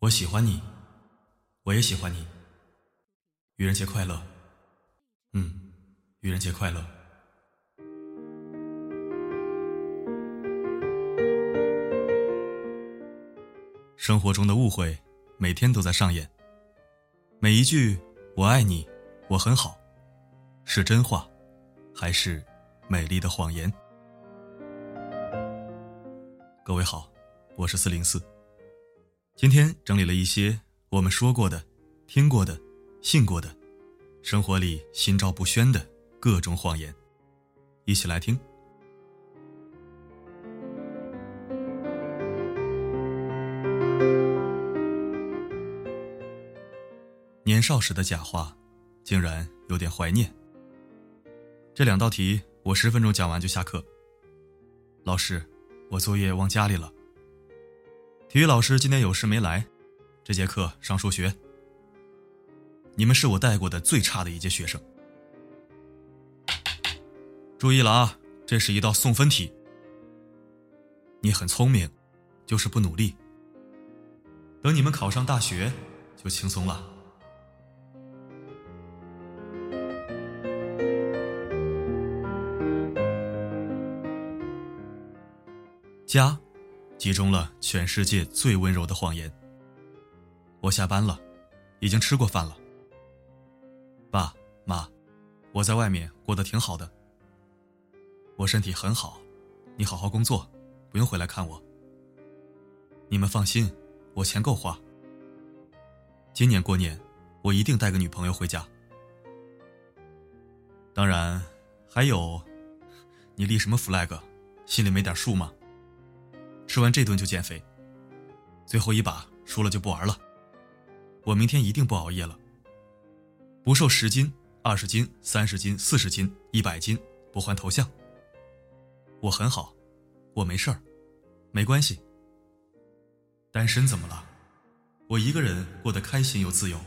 我喜欢你，我也喜欢你。愚人节快乐。嗯，愚人节快乐。生活中的误会每天都在上演。每一句“我爱你”“我很好”，是真话，还是美丽的谎言？各位好，我是四零四。今天整理了一些我们说过的、听过的、信过的，生活里心照不宣的各种谎言，一起来听。年少时的假话，竟然有点怀念。这两道题我十分钟讲完就下课。老师，我作业忘家里了。体育老师今天有事没来，这节课上数学。你们是我带过的最差的一届学生。注意了啊，这是一道送分题。你很聪明，就是不努力。等你们考上大学，就轻松了。家。集中了全世界最温柔的谎言。我下班了，已经吃过饭了。爸妈，我在外面过得挺好的。我身体很好，你好好工作，不用回来看我。你们放心，我钱够花。今年过年，我一定带个女朋友回家。当然，还有，你立什么 flag，心里没点数吗？吃完这顿就减肥，最后一把输了就不玩了。我明天一定不熬夜了。不瘦十斤、二十斤、三十斤、四十斤、一百斤，不换头像。我很好，我没事儿，没关系。单身怎么了？我一个人过得开心又自由。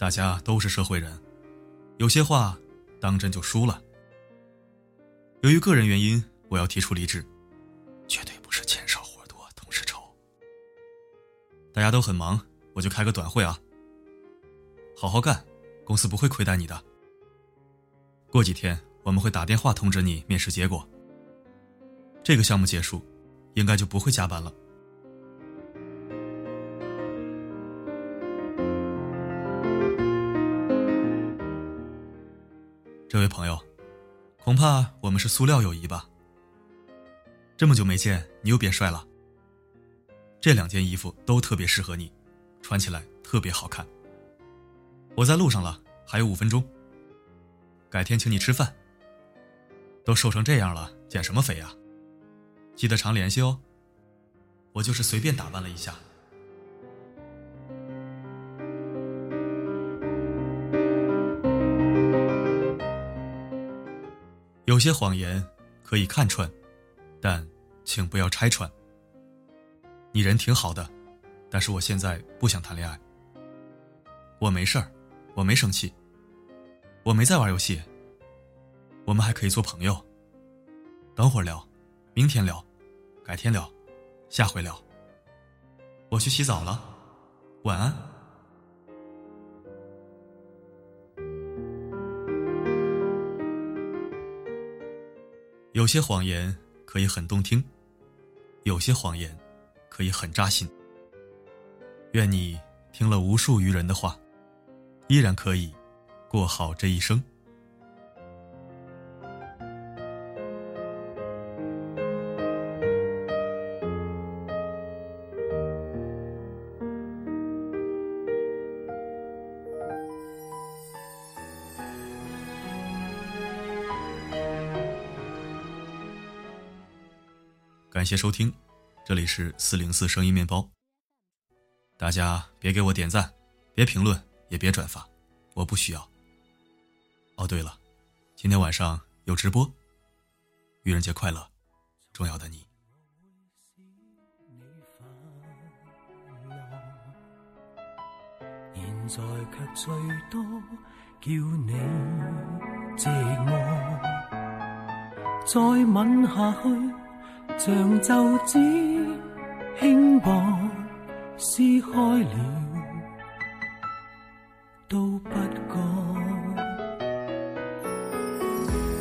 大家都是社会人，有些话当真就输了。由于个人原因，我要提出离职，绝对不是钱少活多，同事愁。大家都很忙，我就开个短会啊。好好干，公司不会亏待你的。过几天我们会打电话通知你面试结果。这个项目结束，应该就不会加班了。这位朋友，恐怕我们是塑料友谊吧？这么久没见，你又变帅了。这两件衣服都特别适合你，穿起来特别好看。我在路上了，还有五分钟。改天请你吃饭。都瘦成这样了，减什么肥呀？记得常联系哦。我就是随便打扮了一下。有些谎言可以看穿，但请不要拆穿。你人挺好的，但是我现在不想谈恋爱。我没事儿，我没生气，我没在玩游戏。我们还可以做朋友。等会儿聊，明天聊，改天聊，下回聊。我去洗澡了，晚安。有些谎言可以很动听，有些谎言可以很扎心。愿你听了无数愚人的话，依然可以过好这一生。感谢收听，这里是四零四声音面包。大家别给我点赞，别评论，也别转发，我不需要。哦，对了，今天晚上有直播，愚人节快乐，重要的你。现在却最多叫你寂寞。再吻下去，像皱纸轻薄撕开了，都不觉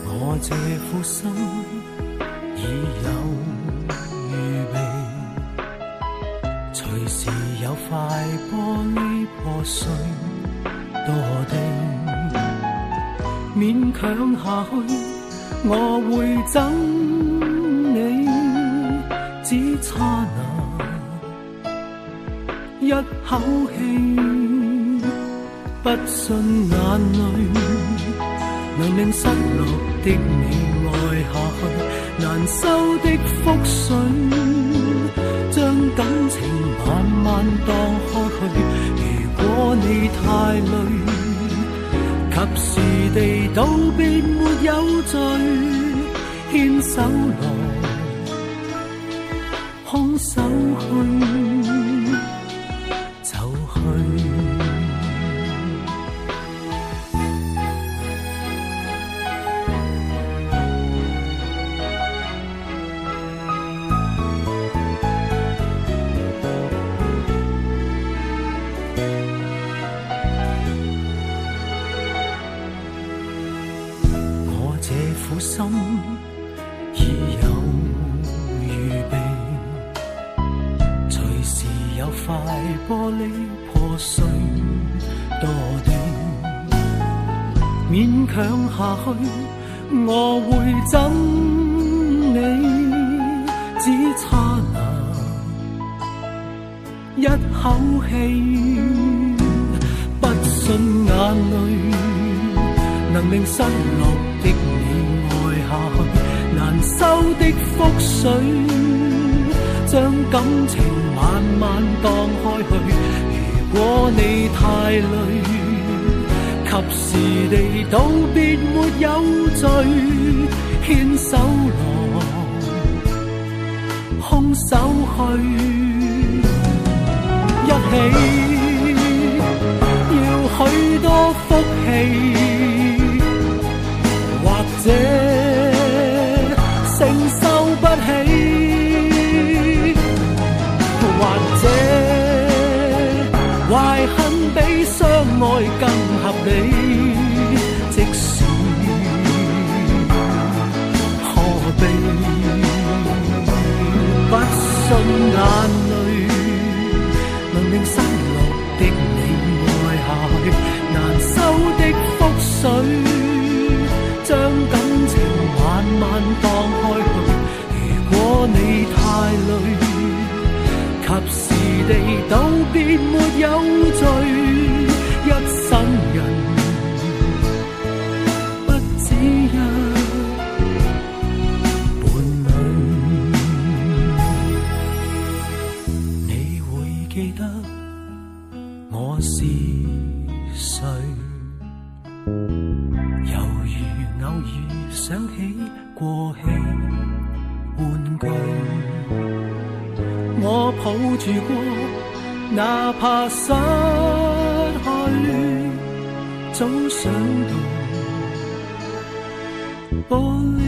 我这苦心已有预备，随时有块玻璃破碎堕地，勉强下去。我会怎，只差那一口气，不信眼泪能令失落的你爱下去，难收的覆水，将感情慢慢荡开去。如果你太累。及时地道别没有罪，牵手来，空手去，走去。有块玻璃破碎堕地，勉强下去，我会憎你，只差那一口气，不信眼泪能令失落的你爱下去，难。收的覆水，将感情慢慢荡开去。如果你太累，及时地道别没有罪，牵手来，空手去，一起要许多福气，更合理，即使何必不信眼泪能令失落的你爱下去，难收的覆水将感情慢慢荡开去。如果你太累，及时地道别没有想起过气玩具，我抱住过，哪怕失去。早想到。